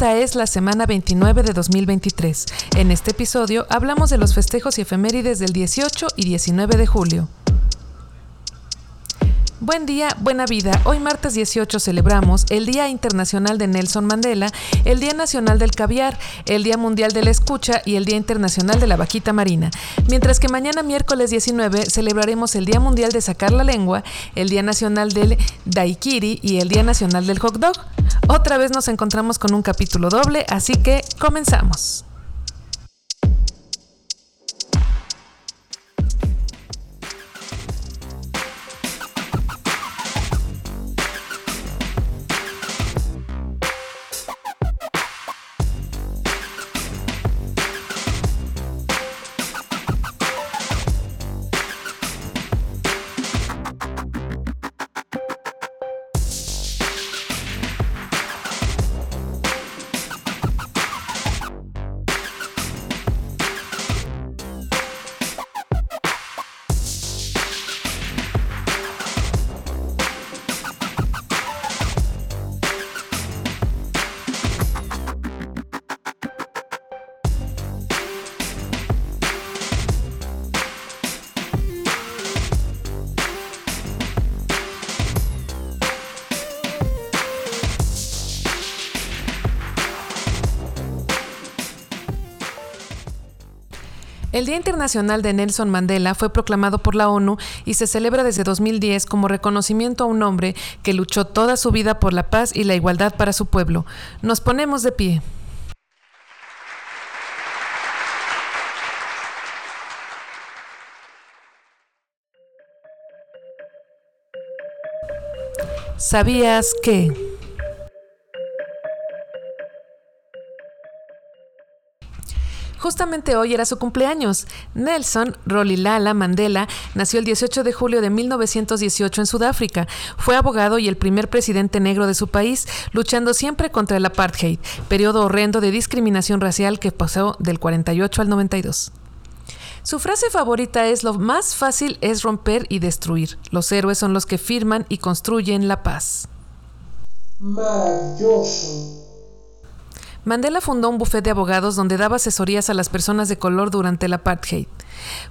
Esta es la semana 29 de 2023. En este episodio hablamos de los festejos y efemérides del 18 y 19 de julio. Buen día, buena vida. Hoy martes 18 celebramos el Día Internacional de Nelson Mandela, el Día Nacional del Caviar, el Día Mundial de la Escucha y el Día Internacional de la Vaquita Marina. Mientras que mañana miércoles 19 celebraremos el Día Mundial de Sacar la Lengua, el Día Nacional del Daiquiri y el Día Nacional del Hot Dog. Otra vez nos encontramos con un capítulo doble, así que comenzamos. El Día Internacional de Nelson Mandela fue proclamado por la ONU y se celebra desde 2010 como reconocimiento a un hombre que luchó toda su vida por la paz y la igualdad para su pueblo. Nos ponemos de pie. ¿Sabías que... Justamente hoy era su cumpleaños. Nelson Rolilala Mandela nació el 18 de julio de 1918 en Sudáfrica. Fue abogado y el primer presidente negro de su país, luchando siempre contra el apartheid, periodo horrendo de discriminación racial que pasó del 48 al 92. Su frase favorita es lo más fácil es romper y destruir. Los héroes son los que firman y construyen la paz. Maravilloso. Mandela fundó un bufete de abogados donde daba asesorías a las personas de color durante el apartheid.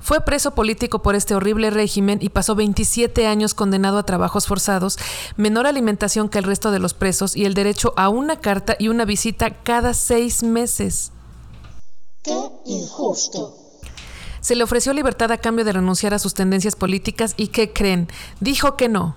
Fue preso político por este horrible régimen y pasó 27 años condenado a trabajos forzados, menor alimentación que el resto de los presos y el derecho a una carta y una visita cada seis meses. ¡Qué injusto! Se le ofreció libertad a cambio de renunciar a sus tendencias políticas y ¿qué creen? Dijo que no.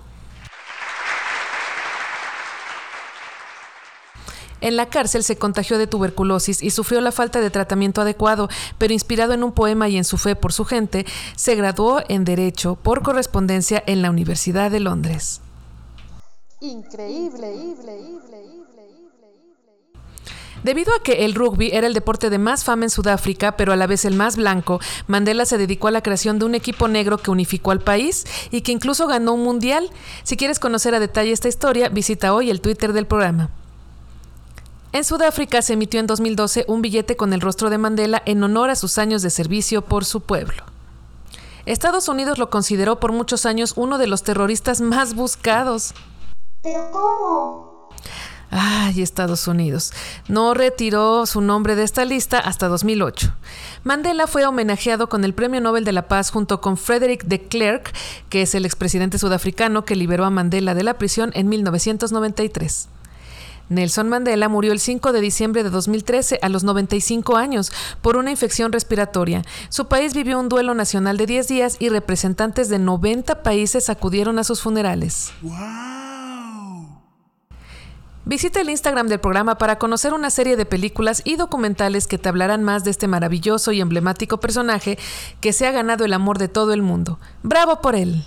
En la cárcel se contagió de tuberculosis y sufrió la falta de tratamiento adecuado, pero inspirado en un poema y en su fe por su gente, se graduó en Derecho por correspondencia en la Universidad de Londres. Increíble, Debido a que el rugby era el deporte de más fama en Sudáfrica, pero a la vez el más blanco, Mandela se dedicó a la creación de un equipo negro que unificó al país y que incluso ganó un mundial. Si quieres conocer a detalle esta historia, visita hoy el Twitter del programa. En Sudáfrica se emitió en 2012 un billete con el rostro de Mandela en honor a sus años de servicio por su pueblo. Estados Unidos lo consideró por muchos años uno de los terroristas más buscados. ¿Pero cómo? Ay, Estados Unidos. No retiró su nombre de esta lista hasta 2008. Mandela fue homenajeado con el Premio Nobel de la Paz junto con Frederick de Klerk, que es el expresidente sudafricano que liberó a Mandela de la prisión en 1993. Nelson Mandela murió el 5 de diciembre de 2013 a los 95 años por una infección respiratoria. Su país vivió un duelo nacional de 10 días y representantes de 90 países acudieron a sus funerales. Visita el Instagram del programa para conocer una serie de películas y documentales que te hablarán más de este maravilloso y emblemático personaje que se ha ganado el amor de todo el mundo. ¡Bravo por él!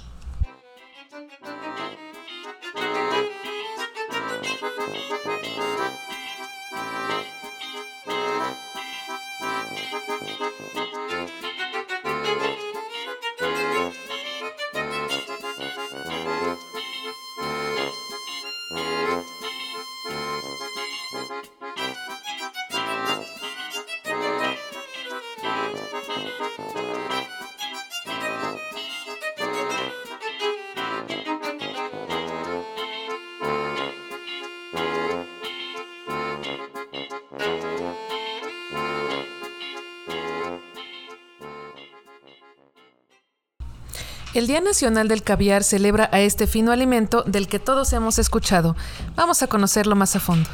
El Día Nacional del Caviar celebra a este fino alimento del que todos hemos escuchado. Vamos a conocerlo más a fondo.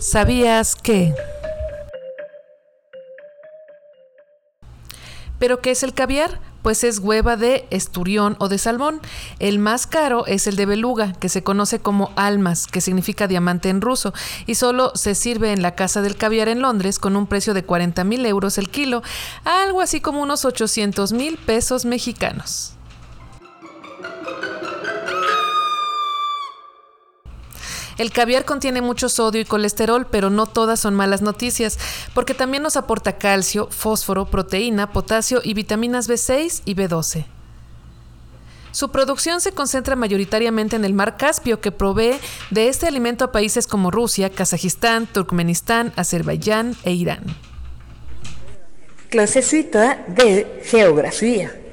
¿Sabías que? ¿Pero qué es el caviar? Pues es hueva de esturión o de salmón. El más caro es el de beluga, que se conoce como almas, que significa diamante en ruso, y solo se sirve en la Casa del Caviar en Londres con un precio de 40 mil euros el kilo, algo así como unos 800 mil pesos mexicanos. El caviar contiene mucho sodio y colesterol, pero no todas son malas noticias, porque también nos aporta calcio, fósforo, proteína, potasio y vitaminas B6 y B12. Su producción se concentra mayoritariamente en el mar Caspio, que provee de este alimento a países como Rusia, Kazajistán, Turkmenistán, Azerbaiyán e Irán. Clasecita de Geografía.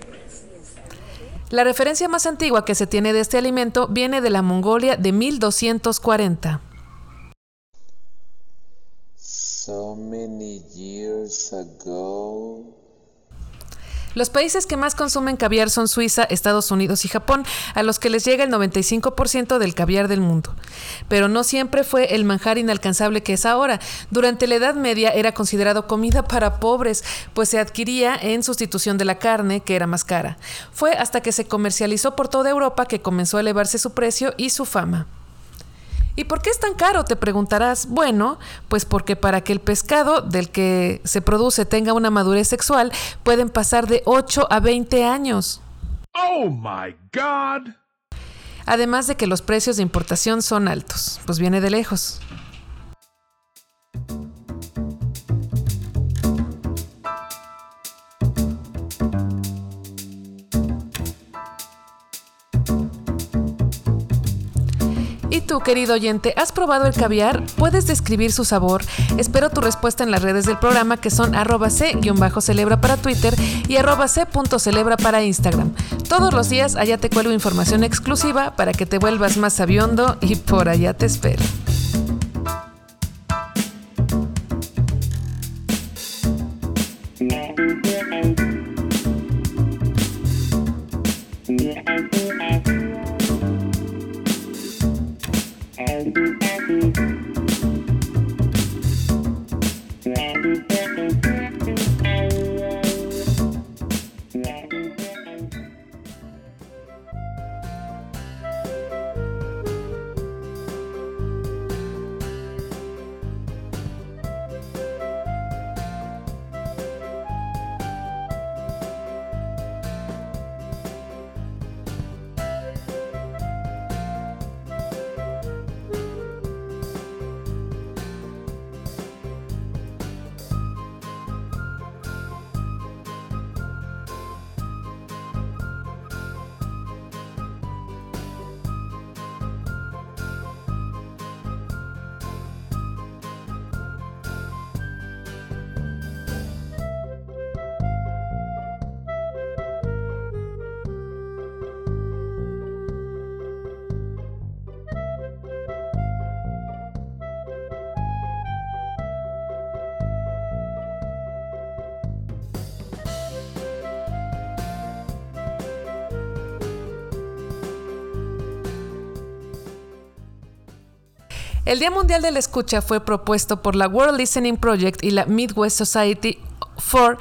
La referencia más antigua que se tiene de este alimento viene de la Mongolia de 1240. So many years ago. Los países que más consumen caviar son Suiza, Estados Unidos y Japón, a los que les llega el 95% del caviar del mundo. Pero no siempre fue el manjar inalcanzable que es ahora. Durante la Edad Media era considerado comida para pobres, pues se adquiría en sustitución de la carne, que era más cara. Fue hasta que se comercializó por toda Europa que comenzó a elevarse su precio y su fama. ¿Y por qué es tan caro? Te preguntarás. Bueno, pues porque para que el pescado del que se produce tenga una madurez sexual, pueden pasar de 8 a 20 años. ¡Oh, my God! Además de que los precios de importación son altos, pues viene de lejos. Tú, querido oyente, has probado el caviar? ¿Puedes describir su sabor? Espero tu respuesta en las redes del programa que son arroba c-celebra para Twitter y arroba c.celebra para Instagram. Todos los días allá te cuelgo información exclusiva para que te vuelvas más sabiondo y por allá te espero. El Día Mundial de la Escucha fue propuesto por la World Listening Project y la Midwest Society for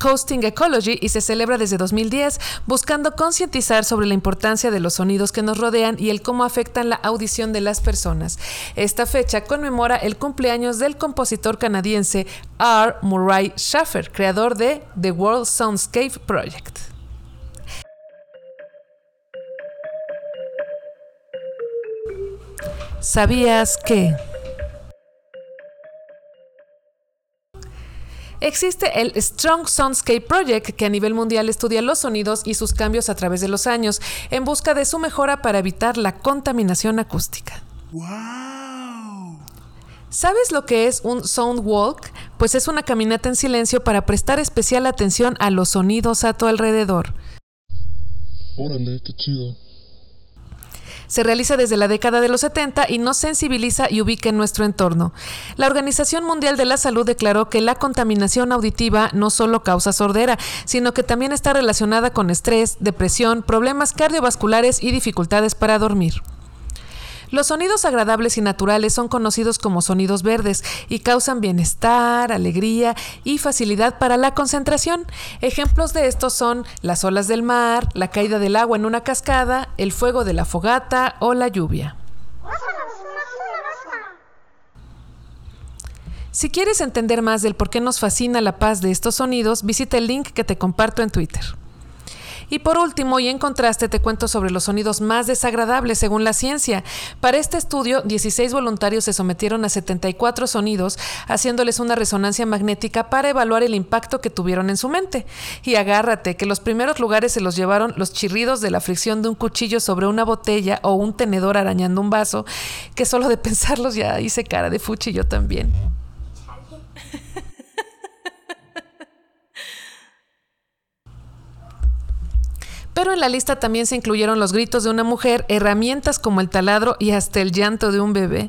Coasting Ecology y se celebra desde 2010 buscando concientizar sobre la importancia de los sonidos que nos rodean y el cómo afectan la audición de las personas. Esta fecha conmemora el cumpleaños del compositor canadiense R. Murray Schaffer, creador de The World Soundscape Project. ¿Sabías que? Existe el Strong Soundscape Project, que a nivel mundial estudia los sonidos y sus cambios a través de los años, en busca de su mejora para evitar la contaminación acústica. ¿Sabes lo que es un sound walk? Pues es una caminata en silencio para prestar especial atención a los sonidos a tu alrededor. Órale, qué chido. Se realiza desde la década de los 70 y nos sensibiliza y ubica en nuestro entorno. La Organización Mundial de la Salud declaró que la contaminación auditiva no solo causa sordera, sino que también está relacionada con estrés, depresión, problemas cardiovasculares y dificultades para dormir. Los sonidos agradables y naturales son conocidos como sonidos verdes y causan bienestar, alegría y facilidad para la concentración. Ejemplos de estos son las olas del mar, la caída del agua en una cascada, el fuego de la fogata o la lluvia. Si quieres entender más del por qué nos fascina la paz de estos sonidos, visita el link que te comparto en Twitter. Y por último, y en contraste, te cuento sobre los sonidos más desagradables según la ciencia. Para este estudio, 16 voluntarios se sometieron a 74 sonidos, haciéndoles una resonancia magnética para evaluar el impacto que tuvieron en su mente. Y agárrate, que los primeros lugares se los llevaron los chirridos de la fricción de un cuchillo sobre una botella o un tenedor arañando un vaso, que solo de pensarlos ya hice cara de fuchi yo también. Pero en la lista también se incluyeron los gritos de una mujer, herramientas como el taladro y hasta el llanto de un bebé.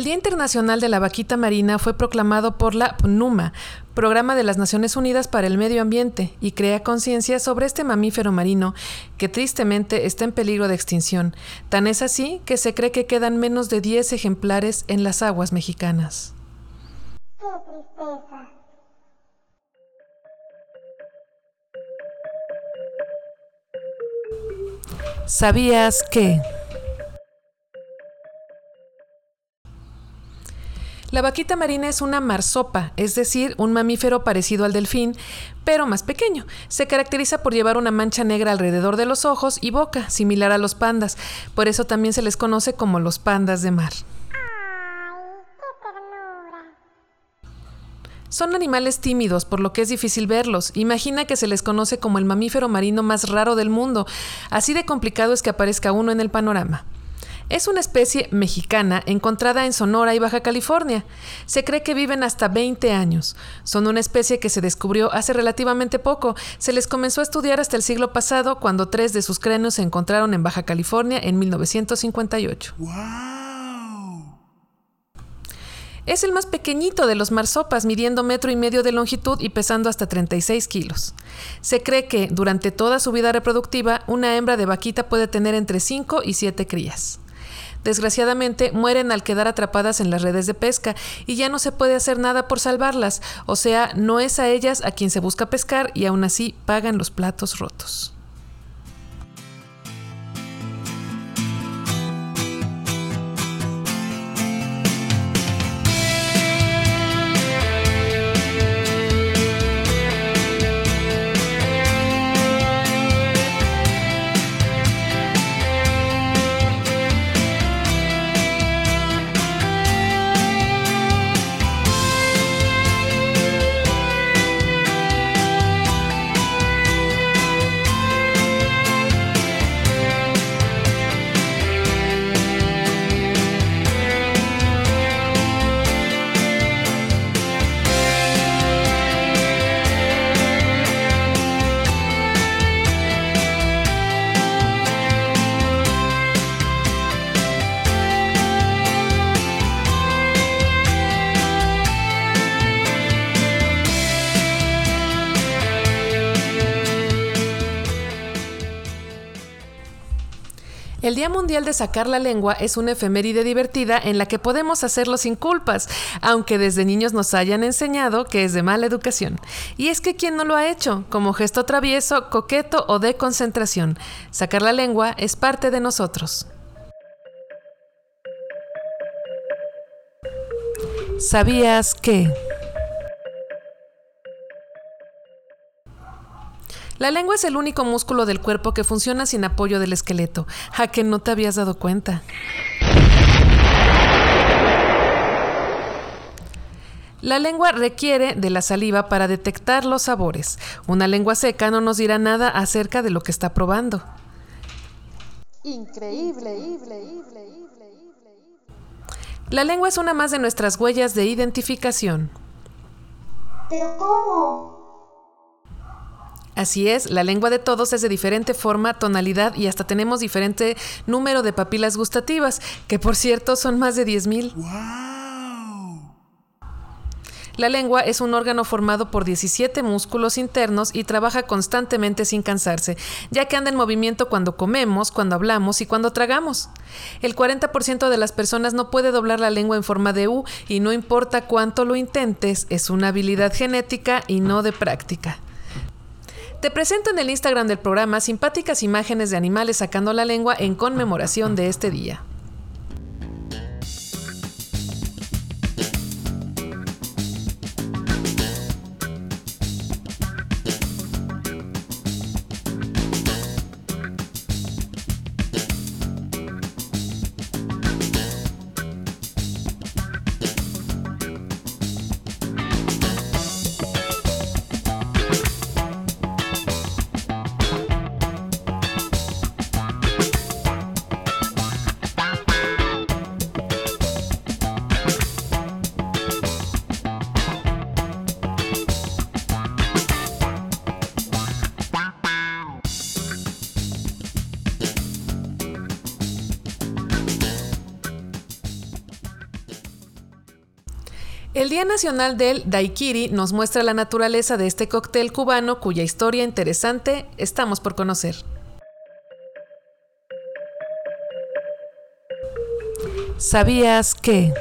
El Día Internacional de la Vaquita Marina fue proclamado por la PNUMA, Programa de las Naciones Unidas para el Medio Ambiente, y crea conciencia sobre este mamífero marino que tristemente está en peligro de extinción. Tan es así que se cree que quedan menos de 10 ejemplares en las aguas mexicanas. ¡Qué tristeza! ¿Sabías que... La vaquita marina es una marsopa, es decir, un mamífero parecido al delfín, pero más pequeño. Se caracteriza por llevar una mancha negra alrededor de los ojos y boca, similar a los pandas. Por eso también se les conoce como los pandas de mar. Son animales tímidos, por lo que es difícil verlos. Imagina que se les conoce como el mamífero marino más raro del mundo. Así de complicado es que aparezca uno en el panorama. Es una especie mexicana encontrada en Sonora y Baja California. Se cree que viven hasta 20 años. Son una especie que se descubrió hace relativamente poco. Se les comenzó a estudiar hasta el siglo pasado cuando tres de sus cráneos se encontraron en Baja California en 1958. Es el más pequeñito de los marsopas, midiendo metro y medio de longitud y pesando hasta 36 kilos. Se cree que, durante toda su vida reproductiva, una hembra de vaquita puede tener entre 5 y 7 crías. Desgraciadamente mueren al quedar atrapadas en las redes de pesca y ya no se puede hacer nada por salvarlas, o sea, no es a ellas a quien se busca pescar y aún así pagan los platos rotos. Día Mundial de Sacar la Lengua es una efeméride divertida en la que podemos hacerlo sin culpas, aunque desde niños nos hayan enseñado que es de mala educación. Y es que quien no lo ha hecho, como gesto travieso, coqueto o de concentración. Sacar la lengua es parte de nosotros. ¿Sabías que? La lengua es el único músculo del cuerpo que funciona sin apoyo del esqueleto. ¿A que no te habías dado cuenta? La lengua requiere de la saliva para detectar los sabores. Una lengua seca no nos dirá nada acerca de lo que está probando. Increíble. La lengua es una más de nuestras huellas de identificación. ¿Pero cómo? Así es, la lengua de todos es de diferente forma, tonalidad y hasta tenemos diferente número de papilas gustativas, que por cierto son más de 10.000. La lengua es un órgano formado por 17 músculos internos y trabaja constantemente sin cansarse, ya que anda en movimiento cuando comemos, cuando hablamos y cuando tragamos. El 40% de las personas no puede doblar la lengua en forma de U y no importa cuánto lo intentes, es una habilidad genética y no de práctica. Te presento en el Instagram del programa simpáticas imágenes de animales sacando la lengua en conmemoración de este día. El Día Nacional del Daiquiri nos muestra la naturaleza de este cóctel cubano cuya historia interesante estamos por conocer. ¿Sabías que?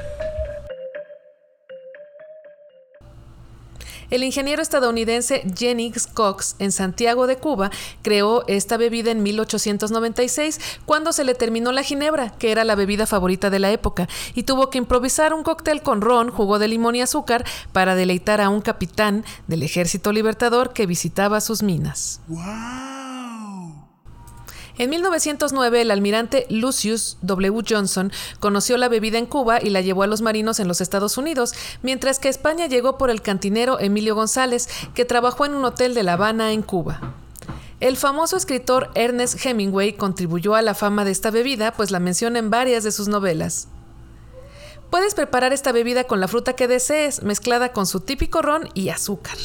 El ingeniero estadounidense Jennings Cox en Santiago de Cuba creó esta bebida en 1896 cuando se le terminó la ginebra, que era la bebida favorita de la época, y tuvo que improvisar un cóctel con ron, jugo de limón y azúcar para deleitar a un capitán del ejército libertador que visitaba sus minas. En 1909, el almirante Lucius W. Johnson conoció la bebida en Cuba y la llevó a los marinos en los Estados Unidos, mientras que España llegó por el cantinero Emilio González, que trabajó en un hotel de La Habana, en Cuba. El famoso escritor Ernest Hemingway contribuyó a la fama de esta bebida, pues la menciona en varias de sus novelas. Puedes preparar esta bebida con la fruta que desees, mezclada con su típico ron y azúcar.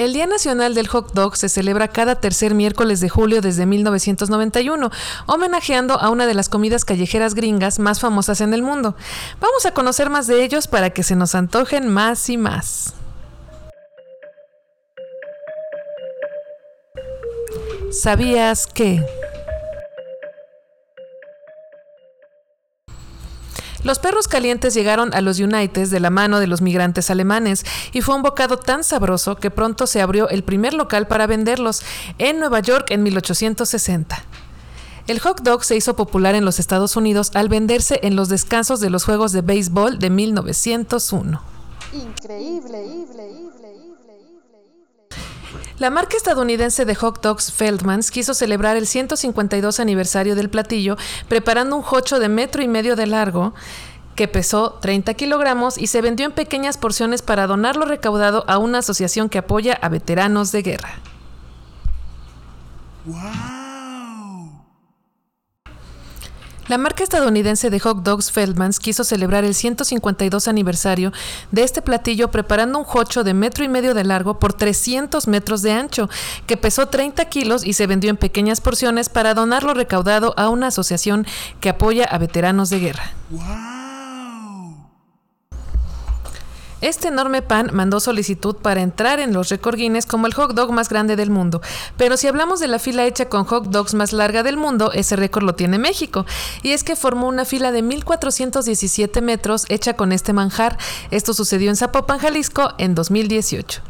El Día Nacional del Hot Dog se celebra cada tercer miércoles de julio desde 1991, homenajeando a una de las comidas callejeras gringas más famosas en el mundo. Vamos a conocer más de ellos para que se nos antojen más y más. ¿Sabías que? Los perros calientes llegaron a los United de la mano de los migrantes alemanes y fue un bocado tan sabroso que pronto se abrió el primer local para venderlos en Nueva York en 1860. El hot dog se hizo popular en los Estados Unidos al venderse en los descansos de los Juegos de Béisbol de 1901. Increíble, La marca estadounidense de hot dogs Feldmans quiso celebrar el 152 aniversario del platillo preparando un hocho de metro y medio de largo que pesó 30 kilogramos y se vendió en pequeñas porciones para donar lo recaudado a una asociación que apoya a veteranos de guerra. La marca estadounidense de hot dogs Feldmans quiso celebrar el 152 aniversario de este platillo preparando un hocho de metro y medio de largo por 300 metros de ancho, que pesó 30 kilos y se vendió en pequeñas porciones para donar lo recaudado a una asociación que apoya a veteranos de guerra. Este enorme pan mandó solicitud para entrar en los récord Guinness como el hot dog más grande del mundo. Pero si hablamos de la fila hecha con hot dogs más larga del mundo, ese récord lo tiene México. Y es que formó una fila de 1.417 metros hecha con este manjar. Esto sucedió en Zapopan, Jalisco, en 2018.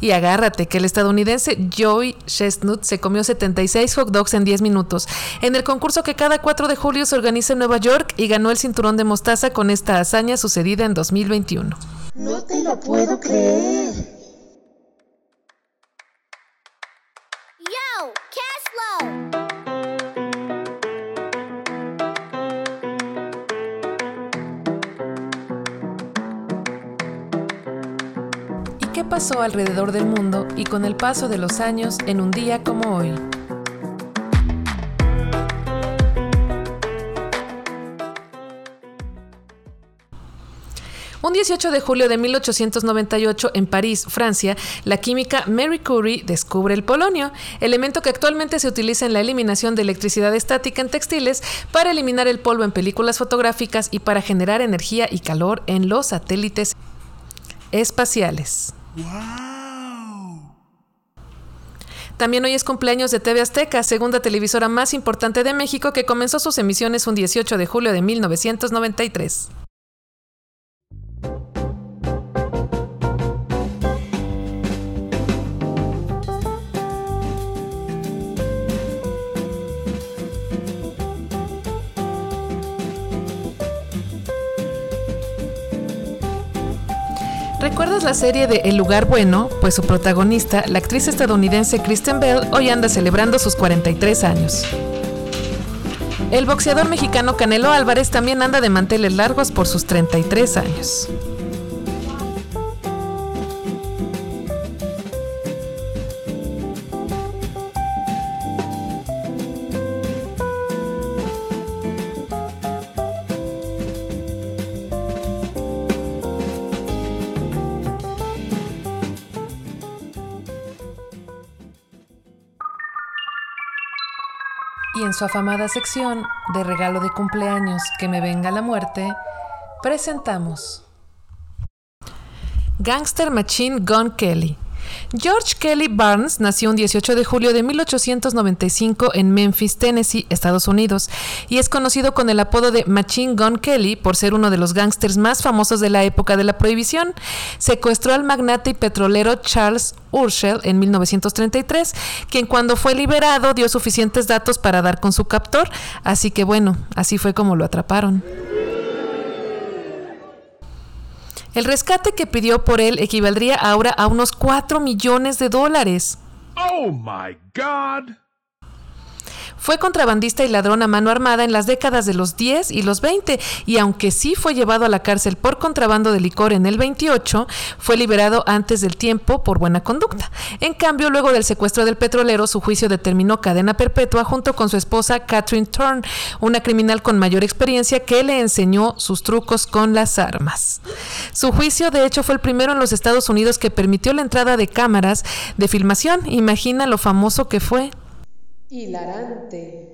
Y agárrate que el estadounidense Joey Chestnut se comió 76 hot dogs en 10 minutos en el concurso que cada 4 de julio se organiza en Nueva York y ganó el cinturón de mostaza con esta hazaña sucedida en 2021. No te lo puedo creer. Yo, ¿Y qué pasó alrededor del mundo y con el paso de los años en un día como hoy? Un 18 de julio de 1898 en París, Francia, la química Mary Curie descubre el polonio, elemento que actualmente se utiliza en la eliminación de electricidad estática en textiles para eliminar el polvo en películas fotográficas y para generar energía y calor en los satélites espaciales. También hoy es cumpleaños de TV Azteca, segunda televisora más importante de México que comenzó sus emisiones un 18 de julio de 1993. ¿Recuerdas la serie de El lugar bueno? Pues su protagonista, la actriz estadounidense Kristen Bell, hoy anda celebrando sus 43 años. El boxeador mexicano Canelo Álvarez también anda de manteles largos por sus 33 años. Su afamada sección de regalo de cumpleaños que me venga la muerte, presentamos Gangster Machine Gun Kelly. George Kelly Barnes nació un 18 de julio de 1895 en Memphis, Tennessee, Estados Unidos, y es conocido con el apodo de Machine Gun Kelly por ser uno de los gángsters más famosos de la época de la prohibición. Secuestró al magnate y petrolero Charles Urschel en 1933, quien cuando fue liberado dio suficientes datos para dar con su captor, así que bueno, así fue como lo atraparon. El rescate que pidió por él equivaldría ahora a unos 4 millones de dólares. Oh my God. Fue contrabandista y ladrón a mano armada en las décadas de los 10 y los 20 y aunque sí fue llevado a la cárcel por contrabando de licor en el 28, fue liberado antes del tiempo por buena conducta. En cambio, luego del secuestro del petrolero, su juicio determinó cadena perpetua junto con su esposa Catherine Thorne, una criminal con mayor experiencia que le enseñó sus trucos con las armas. Su juicio, de hecho, fue el primero en los Estados Unidos que permitió la entrada de cámaras de filmación. Imagina lo famoso que fue. Hilarante.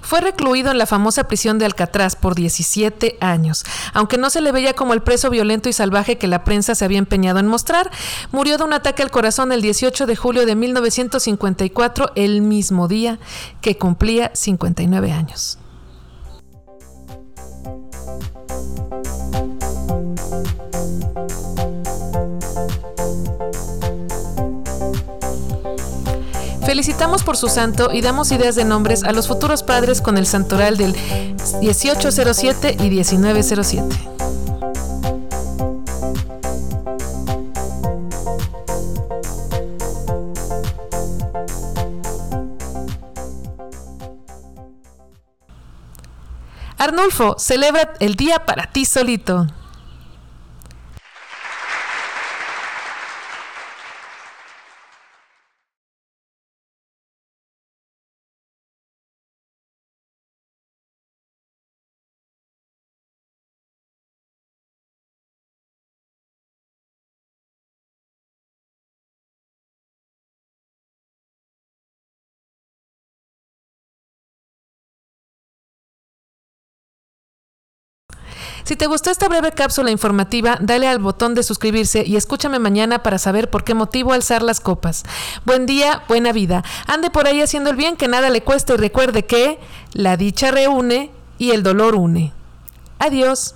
Fue recluido en la famosa prisión de Alcatraz por 17 años. Aunque no se le veía como el preso violento y salvaje que la prensa se había empeñado en mostrar, murió de un ataque al corazón el 18 de julio de 1954, el mismo día que cumplía 59 años. Felicitamos por su santo y damos ideas de nombres a los futuros padres con el santoral del 1807 y 1907. Arnulfo, celebra el día para ti solito. Si te gustó esta breve cápsula informativa, dale al botón de suscribirse y escúchame mañana para saber por qué motivo alzar las copas. Buen día, buena vida. Ande por ahí haciendo el bien que nada le cueste y recuerde que la dicha reúne y el dolor une. Adiós.